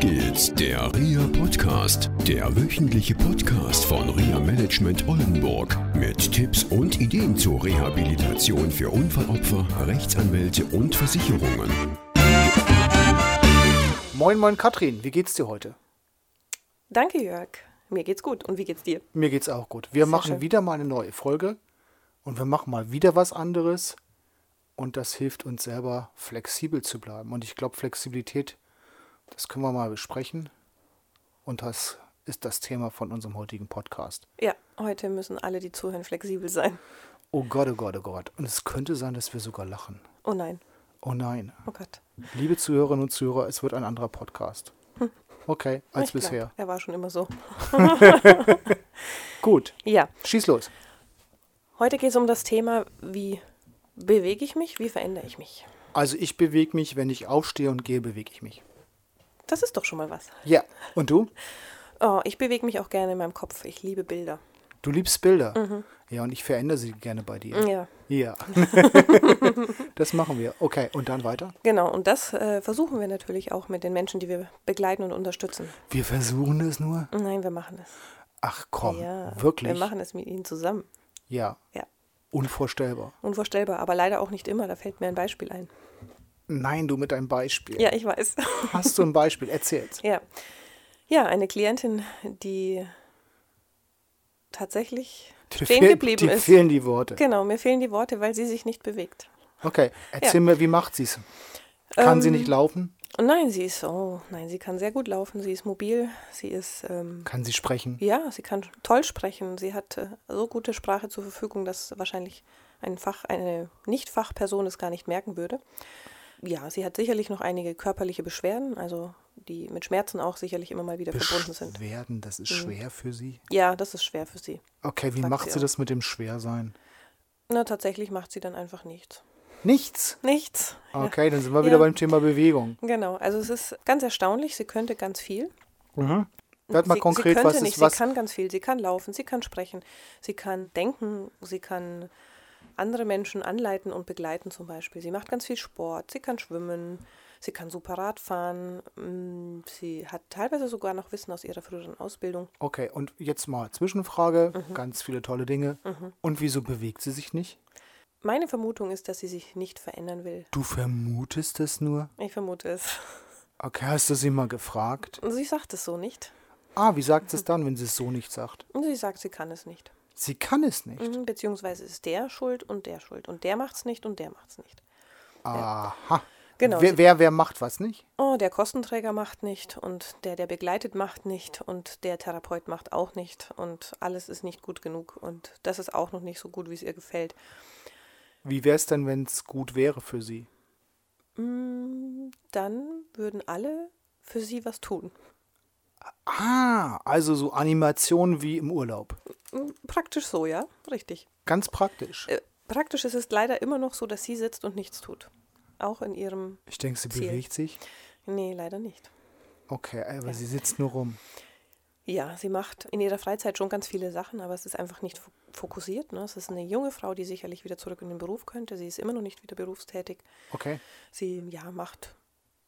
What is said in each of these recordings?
geht's, der RIA Podcast, der wöchentliche Podcast von RIA Management Oldenburg mit Tipps und Ideen zur Rehabilitation für Unfallopfer, Rechtsanwälte und Versicherungen. Moin, moin, Katrin, wie geht's dir heute? Danke, Jörg. Mir geht's gut. Und wie geht's dir? Mir geht's auch gut. Wir Sehr machen schön. wieder mal eine neue Folge und wir machen mal wieder was anderes und das hilft uns selber, flexibel zu bleiben. Und ich glaube, Flexibilität, das können wir mal besprechen und das ist das Thema von unserem heutigen Podcast. Ja, heute müssen alle, die zuhören, flexibel sein. Oh Gott, oh Gott, oh Gott. Und es könnte sein, dass wir sogar lachen. Oh nein. Oh nein. Oh Gott. Liebe Zuhörerinnen und Zuhörer, es wird ein anderer Podcast. Okay, als Ich glaub, bisher. Er war schon immer so. Gut, Ja, schieß los. heute geht es um das Thema, wie bewege ich mich, wie verändere ich mich. Also ich bewege mich, wenn ich aufstehe und gehe, bewege ich mich. Das ist doch schon mal was. Ja. Und du? Oh, ich bewege mich auch gerne in meinem Kopf. Ich liebe Bilder. Du liebst Bilder. Ja, und ich verändere sie gerne bei dir. Ja, Ja. das machen wir. Okay, und dann weiter? genau. Und das äh, versuchen wir natürlich auch mit den Menschen, die wir begleiten und unterstützen. Wir versuchen es nur. Nein, wir machen es. Ach komm, Ja, wirklich? wir machen es mit ihnen zusammen. ja, Ja, unvorstellbar. unvorstellbar, aber leider auch nicht immer. Da fällt mir ein Beispiel ein. Nein, du mit deinem Beispiel. Ja, ich weiß. Hast du ein Beispiel? Erzähl's. Ja. Ja, eine Klientin, die tatsächlich Dir stehen geblieben ist. fehlen die Worte. Genau, mir fehlen die Worte, weil sie sich nicht bewegt. Okay, erzähl Ja. mir, wie macht sie's? Kann sie Ähm, nicht laufen? Und nein, sie ist, oh, nein, sie kann sehr gut laufen, sie ist mobil, sie ist, ähm, Kann sie sprechen? ja, sie kann toll sprechen, sie hat äh, so gute Sprache zur Verfügung, dass wahrscheinlich ein Fach, eine Nicht-Fachperson es gar nicht merken würde. Ja, sie hat sicherlich noch einige körperliche Beschwerden, also die mit Schmerzen auch sicherlich immer mal wieder verbunden sind. Mhm. Beschwerden, das ist schwer für sie. Ja, das ist schwer für sie. Okay, wie macht sie sie das mit dem Schwersein? Na, tatsächlich macht sie dann einfach nichts. Nichts. Nichts. Ja. Okay, dann sind wir Ja. wieder beim Thema Bewegung. Genau, also es ist ganz erstaunlich, sie könnte ganz viel. Mhm. Werd mal sie, konkret, sie könnte was nicht, ist was? sie kann ganz viel. Sie kann laufen, sie kann sprechen, sie kann denken, sie kann andere Menschen anleiten und begleiten zum Beispiel. Sie macht ganz viel Sport, sie kann schwimmen, sie kann super Rad fahren, mm, sie hat teilweise sogar noch Wissen aus ihrer früheren Ausbildung. Okay, und jetzt mal Zwischenfrage, Mhm. ganz viele tolle Dinge. Und wieso bewegt sie sich nicht? Meine Vermutung ist, dass sie sich nicht verändern will. Du vermutest es nur? Ich vermute es. Okay, hast du sie mal gefragt? Sie sagt es so nicht. Ah, wie sagt sie es dann, wenn sie es so nicht sagt? Sie sagt, sie kann es nicht. Sie kann es nicht. Mhm, Beziehungsweise ist der schuld und der schuld. Und der macht's nicht und der macht's nicht. Aha. Genau, Wer, wer, wer macht was nicht? Oh, der Kostenträger macht nicht und der, der begleitet, macht nicht und der Therapeut macht auch nicht und alles ist nicht gut genug und das ist auch noch nicht so gut, wie es ihr gefällt. Wie wäre es denn, wenn es gut wäre für sie? Mm, Dann würden alle für sie was tun. Ah, also so Animationen wie im Urlaub. Mm, Praktisch so, ja, richtig. Ganz praktisch. Äh, Praktisch ist es leider immer noch so, dass sie sitzt und nichts tut. Auch in ihrem. Ich denke, sie Ziel. bewegt sich. Nee, leider nicht. Okay, aber sie sitzt nur rum. Ja, sie macht in ihrer Freizeit schon ganz viele Sachen, aber es ist einfach nicht fo- fokussiert. Ne? Es ist eine junge Frau, die sicherlich wieder zurück in den Beruf könnte. Sie ist immer noch nicht wieder berufstätig. Okay. Sie ja macht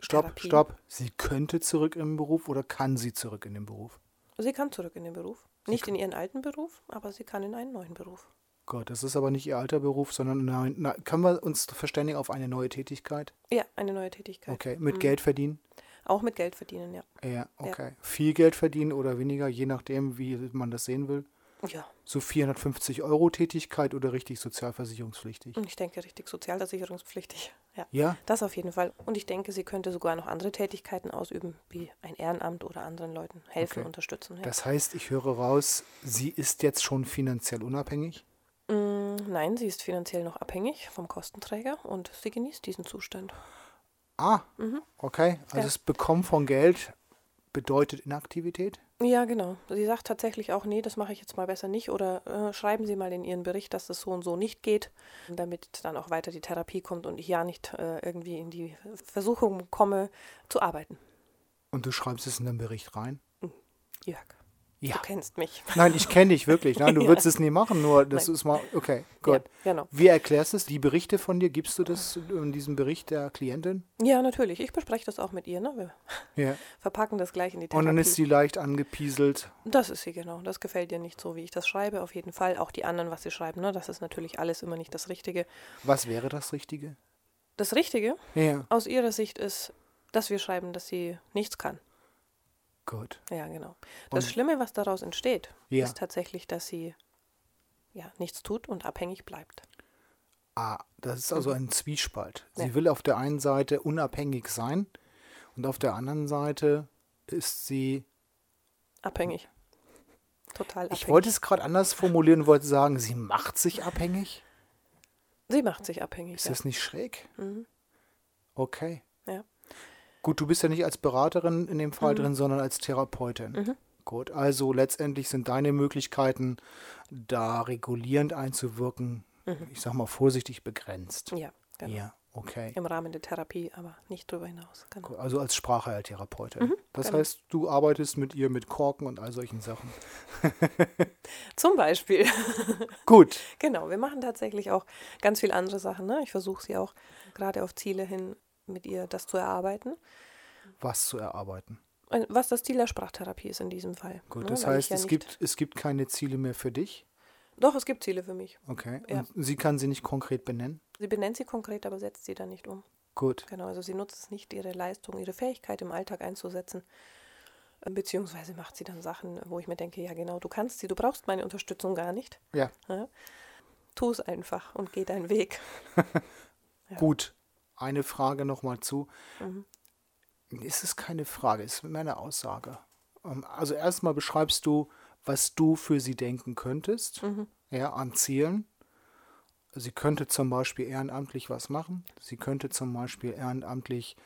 Stopp, Therapie. stopp. Sie könnte zurück im Beruf oder kann sie zurück in den Beruf? Sie kann zurück in den Beruf. Nicht in ihren alten Beruf, aber sie kann in einen neuen Beruf. Gott, das ist aber nicht ihr alter Beruf, sondern nein, na, können wir uns verständigen auf eine neue Tätigkeit? Ja, eine neue Tätigkeit. Okay, mit Mhm. Geld verdienen? Auch mit Geld verdienen, ja. Ja, okay. Viel Geld verdienen oder weniger, je nachdem, wie man das sehen will. Ja, So 450 Euro Tätigkeit oder richtig sozialversicherungspflichtig? ich denke richtig sozialversicherungspflichtig. Ja, Ja, das auf jeden Fall. Und ich denke, sie könnte sogar noch andere Tätigkeiten ausüben, wie ein Ehrenamt oder anderen Leuten helfen, Okay. unterstützen. Ja. das heißt, ich höre raus, sie ist jetzt schon finanziell unabhängig? Mm, Nein, sie ist finanziell noch abhängig vom Kostenträger und sie genießt diesen Zustand. Ah, okay. Also Ja. das Bekommen von Geld bedeutet Inaktivität? Ja, genau. Sie sagt tatsächlich auch, nee, das mache ich jetzt mal besser nicht oder äh, schreiben Sie mal in Ihren Bericht, dass das so und so nicht geht, damit dann auch weiter die Therapie kommt und ich ja nicht äh, irgendwie in die Versuchung komme, zu arbeiten. Und du schreibst es in den Bericht rein? Jörg. Ja. Du kennst mich. Nein, ich kenne dich wirklich. Nein, du Ja. würdest es nie machen, nur das Nein. ist mal, okay, gut. Ja, genau. Wie erklärst du es? Die Berichte von dir, gibst du das in diesem Bericht der Klientin? Ja, natürlich. Ich bespreche das auch mit ihr. Ne? Wir Ja. verpacken das gleich in die Therapie. Und dann ist sie leicht angepieselt. Das ist sie, genau. Das gefällt ihr nicht so, wie ich das schreibe, auf jeden Fall. Auch die anderen, was sie schreiben, ne? das ist natürlich alles immer nicht das Richtige. Was wäre das Richtige? Das Richtige Ja, aus ihrer Sicht ist, dass wir schreiben, dass sie nichts kann. Gut. Ja, genau. Das Und- Schlimme, was daraus entsteht, Ja. ist tatsächlich, dass sie ja, nichts tut und abhängig bleibt. Ah, das ist also ein Zwiespalt. Sie Mhm. Ja. will auf der einen Seite unabhängig sein und auf der anderen Seite ist sie. Abhängig. Total abhängig. Ich wollte es gerade anders formulieren, und wollte sagen, sie macht sich abhängig. sie macht sich abhängig. Ist ja. das nicht schräg? Mhm. Okay. Ja. Gut, du bist ja nicht als Beraterin in dem Fall Mhm. drin, sondern als Therapeutin. Mhm. Gut, also letztendlich sind deine Möglichkeiten, da regulierend einzuwirken, Mhm. ich sag mal vorsichtig begrenzt. Ja, genau. Ja, okay. Im Rahmen der Therapie, aber nicht darüber hinaus. Genau. Gut, Also als Sprachheiltherapeutin. Mhm, das genau. heißt, du arbeitest mit ihr mit Korken und all solchen Sachen. Zum Beispiel. Gut. genau, wir machen tatsächlich auch ganz viel andere Sachen. Ne? Ich versuche sie auch gerade auf Ziele hin mit ihr das zu erarbeiten. Was zu erarbeiten. Was das Ziel der Sprachtherapie ist in diesem Fall. Gut, ne? das Weil heißt, ja es, gibt, es gibt keine Ziele mehr für dich. Doch, es gibt Ziele für mich. Okay. Ja. Und sie kann sie nicht konkret benennen. Sie benennt sie konkret, aber setzt sie dann nicht um. Gut. Genau, also sie nutzt es nicht, ihre Leistung, ihre Fähigkeit im Alltag einzusetzen. Äh, Beziehungsweise macht sie dann Sachen, wo ich mir denke, ja genau, du kannst sie, du brauchst meine Unterstützung gar nicht. Ja. Ja? Tu es einfach und geh deinen Weg. Ja. Gut. Eine Frage nochmal zu. Mhm. Ist es keine Frage, ist mehr eine Aussage. Ähm, Also erstmal beschreibst du, was du für sie denken könntest, Mhm. ja, an Zielen. Sie könnte zum Beispiel ehrenamtlich was machen. Sie könnte zum Beispiel ehrenamtlich,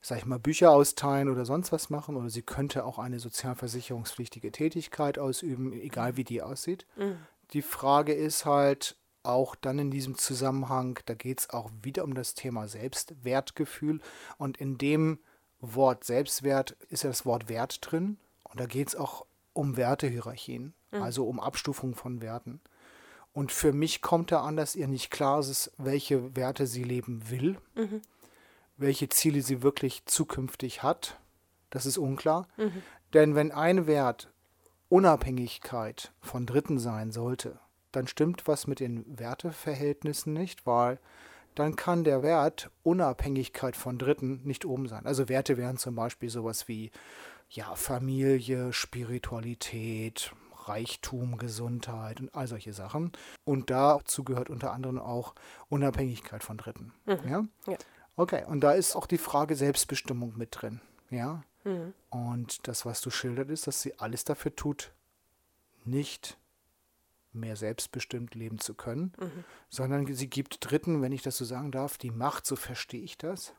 sag ich mal, Bücher austeilen oder sonst was machen. Oder sie könnte auch eine sozialversicherungspflichtige Tätigkeit ausüben, egal wie die aussieht. Mhm. Die Frage ist halt auch dann in diesem Zusammenhang, da geht es auch wieder um das Thema Selbstwertgefühl. Und in dem Wort Selbstwert ist ja das Wort Wert drin. Und da geht es auch um Wertehierarchien, also um Abstufung von Werten. Und für mich kommt da an, dass ihr nicht klar ist, welche Werte sie leben will, Mhm. welche Ziele sie wirklich zukünftig hat. Das ist unklar. Mhm. Denn wenn ein Wert Unabhängigkeit von Dritten sein sollte, dann stimmt was mit den Werteverhältnissen nicht, weil dann kann der Wert Unabhängigkeit von Dritten nicht oben sein. Also Werte wären zum Beispiel sowas wie ja, Familie, Spiritualität, Reichtum, Gesundheit und all solche Sachen. Und dazu gehört unter anderem auch Unabhängigkeit von Dritten. Ja? Ja. Okay, und da ist auch die Frage Selbstbestimmung mit drin. Ja. Mhm. Und das, was du schildert, ist, dass sie alles dafür tut, nicht mehr selbstbestimmt leben zu können, Mhm. sondern sie gibt Dritten, wenn ich das so sagen darf, die Macht, so verstehe ich das.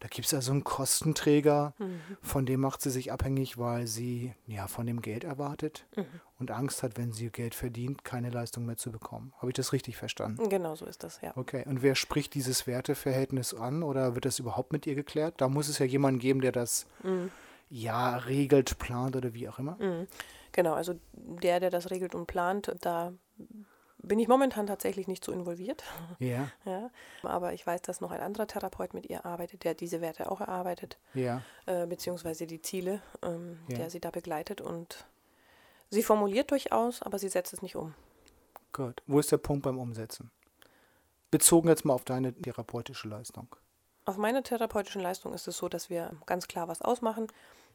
Da gibt es also einen Kostenträger, Mhm. von dem macht sie sich abhängig, weil sie ja von dem Geld erwartet Mhm. und Angst hat, wenn sie Geld verdient, keine Leistung mehr zu bekommen. Habe ich das richtig verstanden? Genau so ist das, ja. Okay, und wer spricht dieses Werteverhältnis an oder wird das überhaupt mit ihr geklärt? Da muss es ja jemanden geben, der das Mhm. Ja regelt, plant oder wie auch immer. Mhm. Genau, also der, der das regelt und plant, da bin ich momentan tatsächlich nicht so involviert. Ja, Ja, aber ich weiß, dass noch ein anderer Therapeut mit ihr arbeitet, der diese Werte auch erarbeitet, ja, äh, beziehungsweise die Ziele, ähm, Ja. der sie da begleitet. Und sie formuliert durchaus, aber sie setzt es nicht um. gut. Wo ist der Punkt beim Umsetzen? Bezogen jetzt mal auf deine therapeutische Leistung. Auf meiner therapeutischen Leistung ist es so, dass wir ganz klar was ausmachen.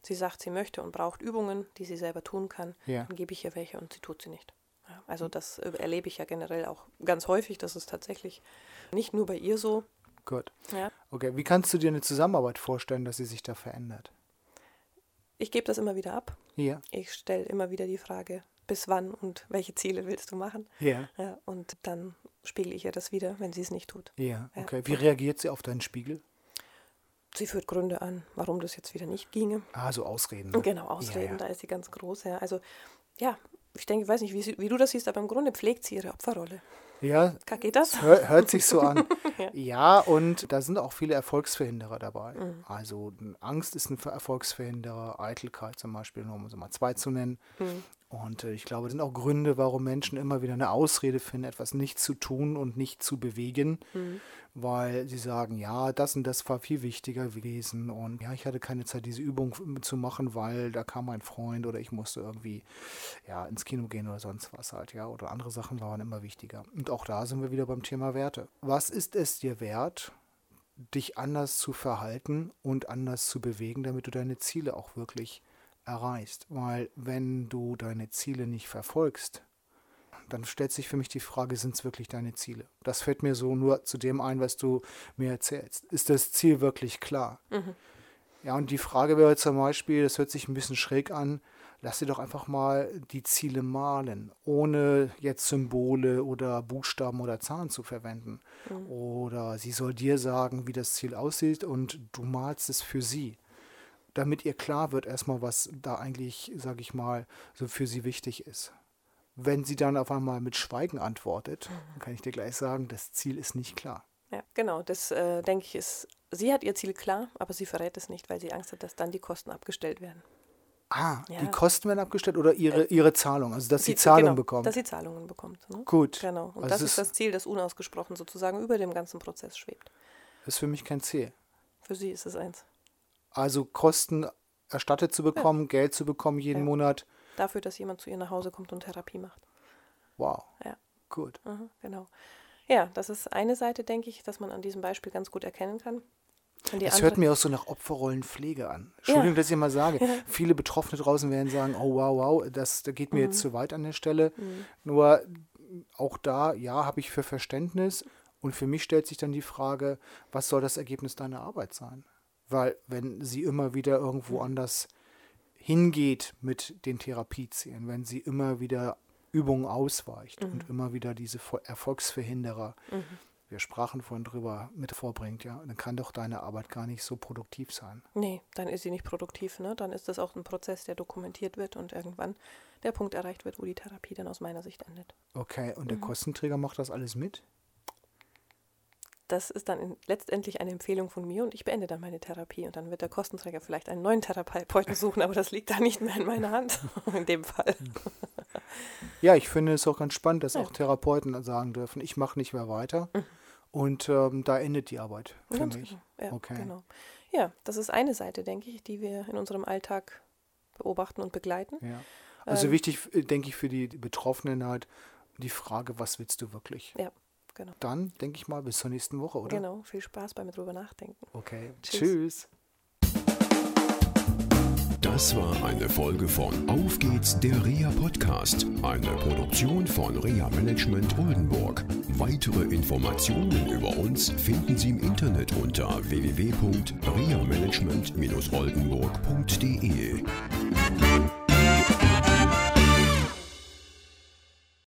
Sie sagt, sie möchte und braucht Übungen, die sie selber tun kann. Ja. Dann gebe ich ihr welche und sie tut sie nicht. Ja, also das äh, erlebe ich ja generell auch ganz häufig. Das ist tatsächlich nicht nur bei ihr so. Gut. Ja. Okay, wie kannst du dir eine Zusammenarbeit vorstellen, dass sie sich da verändert? Ich gebe das immer wieder ab. Ja, Ich stelle immer wieder die Frage, bis wann und welche Ziele willst du machen? ja, Ja, und dann spiegel ich ihr das wieder, wenn sie es nicht tut. Ja. Okay, wie reagiert sie auf deinen Spiegel? Sie führt Gründe an, warum das jetzt wieder nicht ginge. Ah, so Ausreden. ne? Genau, Ausreden, Ja, ja. da ist sie ganz groß. Ja. Also ja, ich denke, ich weiß nicht, wie, sie, wie du das siehst, aber im Grunde pflegt sie ihre Opferrolle. Ja, Geht das? hör, hört sich so an. Ja. ja. und da sind auch viele Erfolgsverhinderer dabei. Mhm. Also Angst ist ein Erfolgsverhinderer, Eitelkeit zum Beispiel, nur um so mal zwei zu nennen. Mhm. Und äh, ich glaube, das sind auch Gründe, warum Menschen immer wieder eine Ausrede finden, etwas nicht zu tun und nicht zu bewegen, Mhm. weil sie sagen, ja, das und das war viel wichtiger gewesen und ja, ich hatte keine Zeit, diese Übung zu machen, weil da kam mein Freund oder ich musste irgendwie ja, ins Kino gehen oder sonst was halt, ja, oder andere Sachen waren immer wichtiger. Und auch da sind wir wieder beim Thema Werte. Was ist es dir wert, dich anders zu verhalten und anders zu bewegen, damit du deine Ziele auch wirklich erreichst. Weil wenn du deine Ziele nicht verfolgst, dann stellt sich für mich die Frage, sind es wirklich deine Ziele? Das fällt mir so nur zu dem ein, was du mir erzählst. Ist das Ziel wirklich klar? Ja, und die Frage wäre zum Beispiel, das hört sich ein bisschen schräg an, lass dir doch einfach mal die Ziele malen, ohne jetzt Symbole oder Buchstaben oder Zahlen zu verwenden. Oder sie soll dir sagen, wie das Ziel aussieht und du malst es für sie. Damit ihr klar wird erstmal, was da eigentlich, sage ich mal, so für sie wichtig ist. Wenn sie dann auf einmal mit Schweigen antwortet, dann kann ich dir gleich sagen, das Ziel ist nicht klar. Ja, genau. Das äh, denke ich ist. Sie hat ihr Ziel klar, aber sie verrät es nicht, weil sie Angst hat, dass dann die Kosten abgestellt werden. Ah, Ja. die Kosten werden abgestellt oder ihre, ihre Zahlung, also dass sie Die- Zahlung genau, bekommt. Dass sie Zahlungen bekommt. Ne? Gut. Genau. Und Also das ist das Ziel, das unausgesprochen sozusagen über dem ganzen Prozess schwebt. Das ist für mich kein Ziel. Für sie ist es eins. Also Kosten erstattet zu bekommen, Geld zu bekommen jeden Ja. Monat. Dafür, dass jemand zu ihr nach Hause kommt und Therapie macht. Wow, Ja. gut. Mhm, genau. Ja, das ist eine Seite, denke ich, dass man an diesem Beispiel ganz gut erkennen kann. Es hört mir auch so nach Opferrollenpflege an. Entschuldigung, dass ich mal sage. Viele Betroffene draußen werden sagen, oh wow, wow, das, das geht mir Mhm. jetzt zu weit an der Stelle. Nur auch da, ja, habe ich für Verständnis. Und für mich stellt sich dann die Frage, was soll das Ergebnis deiner Arbeit sein? Weil wenn sie immer wieder irgendwo anders hingeht mit den Therapiezielen, wenn sie immer wieder Übungen ausweicht und immer wieder diese Erfolgsverhinderer, wir sprachen vorhin drüber, mit vorbringt, ja, dann kann doch deine Arbeit gar nicht so produktiv sein. Nee, dann ist sie nicht produktiv. Ne? Dann ist das auch ein Prozess, der dokumentiert wird und irgendwann der Punkt erreicht wird, wo die Therapie dann aus meiner Sicht endet. Okay, und der Kostenträger macht das alles mit? Das ist dann letztendlich eine Empfehlung von mir und ich beende dann meine Therapie. Und dann wird der Kostenträger vielleicht einen neuen Therapeuten suchen, aber das liegt da nicht mehr in meiner Hand, in dem Fall. Ja, ich finde es auch ganz spannend, dass Ja. auch Therapeuten sagen dürfen, ich mache nicht mehr weiter. Und ähm, da endet die Arbeit für Ganz mich. genau. Ja, Okay. genau. Ja, das ist eine Seite, denke ich, die wir in unserem Alltag beobachten und begleiten. Ja. Also Ähm, wichtig, äh, denke ich, für die Betroffenen halt die Frage, was willst du wirklich? Ja, genau. Dann denke ich mal bis zur nächsten Woche, oder? Genau, viel Spaß beim drüber nachdenken. Okay. Tschüss. Tschüss. Das war eine Folge von Auf geht's, der REA Podcast, eine Produktion von REA Management Oldenburg. Weitere Informationen über uns finden Sie im Internet unter www.reamanagement-oldenburg.de.